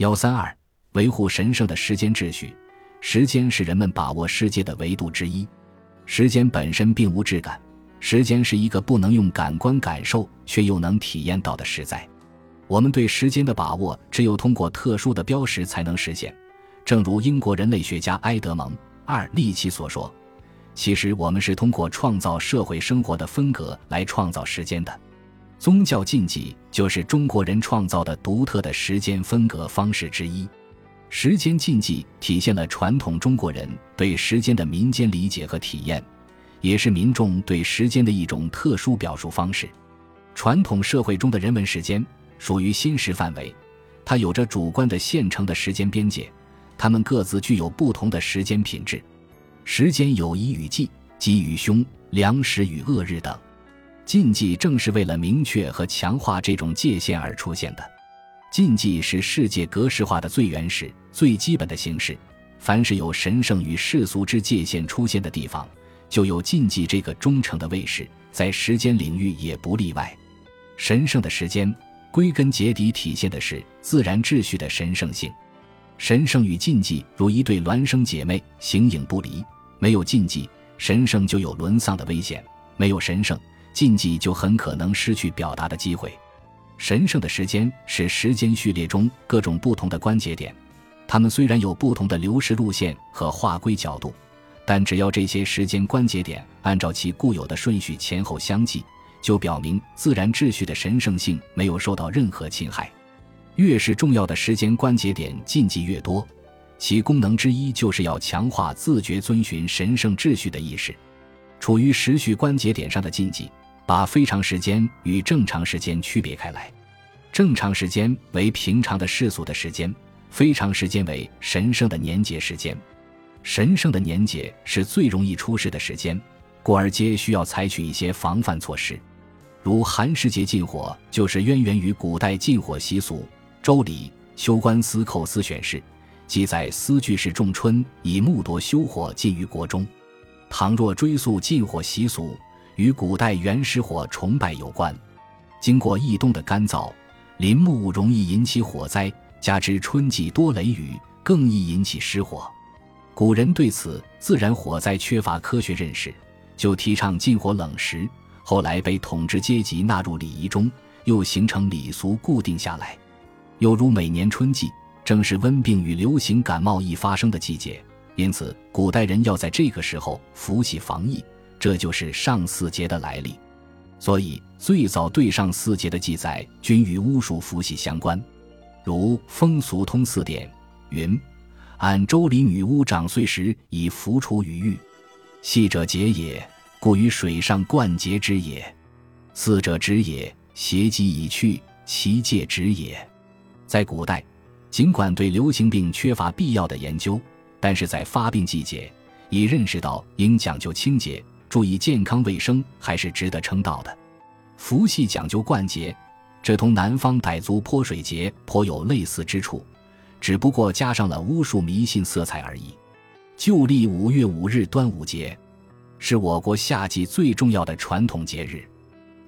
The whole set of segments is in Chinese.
幺三二，维护神圣的时间秩序。时间是人们把握世界的维度之一。时间本身并无质感，时间是一个不能用感官感受却又能体验到的实在。我们对时间的把握，只有通过特殊的标识才能实现。正如英国人类学家埃德蒙·二利奇所说：“其实我们是通过创造社会生活的分隔来创造时间的。宗教禁忌就是中国人创造的独特的时间分隔方式之一。”时间禁忌体现了传统中国人对时间的民间理解和体验，也是民众对时间的一种特殊表述方式。传统社会中的人文时间属于心时范围，它有着主观的现成的时间边界，它们各自具有不同的时间品质。时间有宜与忌，吉与凶，良时与恶日等。禁忌正是为了明确和强化这种界限而出现的。禁忌是世界格式化的最原始、最基本的形式。凡是有神圣与世俗之界限出现的地方，就有禁忌这个忠诚的卫士，在时间领域也不例外。神圣的时间，归根结底体现的是自然秩序的神圣性。神圣与禁忌如一对孪生姐妹，形影不离。没有禁忌，神圣就有沦丧的危险；没有神圣，禁忌就很可能失去表达的机会。神圣的时间是时间序列中各种不同的关节点，它们虽然有不同的流逝路线和划归角度，但只要这些时间关节点按照其固有的顺序前后相继，就表明自然秩序的神圣性没有受到任何侵害。越是重要的时间关节点禁忌越多，其功能之一就是要强化自觉遵循神圣秩序的意识。处于时序关节点上的禁忌。把非常时间与正常时间区别开来，正常时间为平常的世俗的时间，非常时间为神圣的年节时间。神圣的年节是最容易出事的时间，故而皆需要采取一些防范措施。如寒食节禁火，就是渊源于古代禁火习俗。《周礼·修官司寇司选事》记载：“司具事仲春，以木铎修火，禁于国中。”倘若追溯禁火习俗。与古代原始火崇拜有关。经过易冬的干燥，林木容易引起火灾，加之春季多雷雨，更易引起失火。古人对此自然火灾缺乏科学认识，就提倡禁火冷食。后来被统治阶级纳入礼仪中，又形成礼俗固定下来。又如每年春季，正是温病与流行感冒易发生的季节，因此古代人要在这个时候服洗防疫。这就是上巳节的来历，所以最早对上巳节的记载均与巫术符箓相关，如《风俗通四典》云：“按周礼，女巫长岁时以符处于玉，细者节也，故于水上灌节之也；四者止也，邪疾已去，其戒止也。”在古代，尽管对流行病缺乏必要的研究，但是在发病季节，已认识到应讲究清洁。注意健康卫生还是值得称道的。伏羲讲究灌节，这同南方傣族泼水节颇有类似之处，只不过加上了巫术迷信色彩而已。旧历五月五日端午节，是我国夏季最重要的传统节日。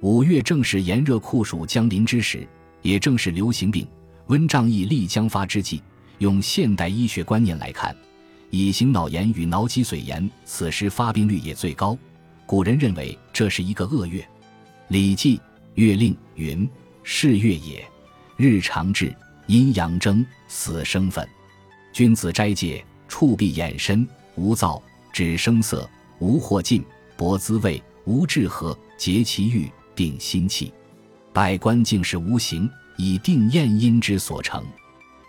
五月正是炎热酷暑将临之时，也正是流行病、温瘴疫力将发之际。用现代医学观念来看，乙型脑炎与脑脊髓炎此时发病率也最高。古人认为这是一个恶月，《礼记·月令》云：“是月也，日长至，阴阳争，死生分。君子斋戒，触闭眼身，无躁，止声色，无惑进，博滋味，无志和，节其欲，定心气。百官竟是无形，以定验阴之所成。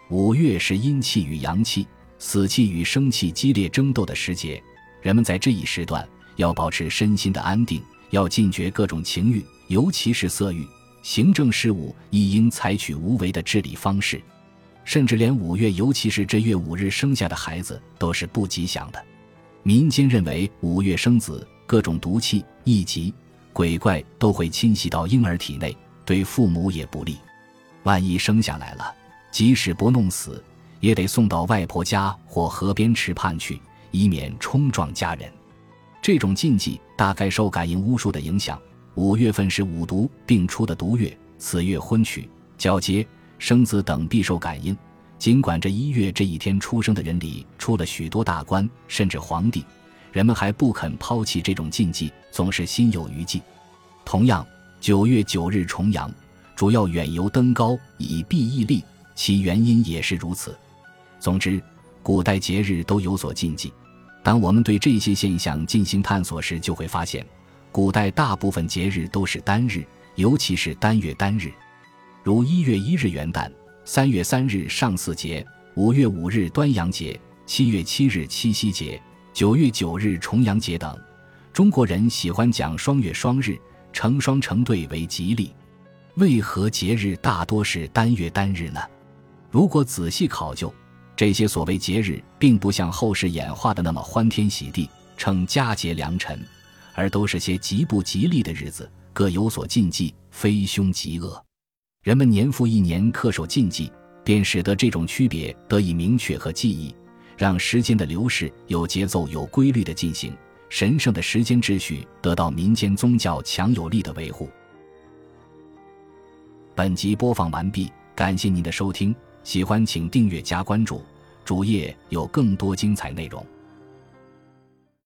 五月是阴气与阳气、死气与生气激烈争斗的时节，人们在这一时段。”要保持身心的安定，要禁绝各种情欲，尤其是色欲。行政事务亦应采取无为的治理方式。甚至连五月，尤其是这月五日生下的孩子，都是不吉祥的。民间认为，五月生子，各种毒气、异疾、鬼怪都会侵袭到婴儿体内，对父母也不利。万一生下来了，即使不弄死，也得送到外婆家或河边池畔去，以免冲撞家人。这种禁忌大概受感应巫术的影响。五月份是五毒并出的毒月，此月婚娶、交接、生子等必受感应。尽管这一月这一天出生的人里出了许多大官，甚至皇帝，人们还不肯抛弃这种禁忌，总是心有余悸。同样，九月九日重阳，主要远游登高以避疫力，其原因也是如此。总之，古代节日都有所禁忌。当我们对这些现象进行探索时，就会发现，古代大部分节日都是单日，尤其是单月单日，如一月一日元旦。三月三日上巳节，五月五日端阳节，七月七日七夕节，九月九日重阳节等。中国人喜欢讲双月双日，成双成对为吉利。为何节日大多是单月单日呢？如果仔细考究，这些所谓节日，并不像后世演化的那么欢天喜地，称佳节良辰，而都是些极不吉利的日子，各有所禁忌，非凶即恶。人们年复一年恪守禁忌，便使得这种区别得以明确和记忆，让时间的流逝有节奏、有规律的进行，神圣的时间秩序得到民间宗教强有力的维护。本集播放完毕，感谢您的收听，喜欢请订阅加关注，主页有更多精彩内容。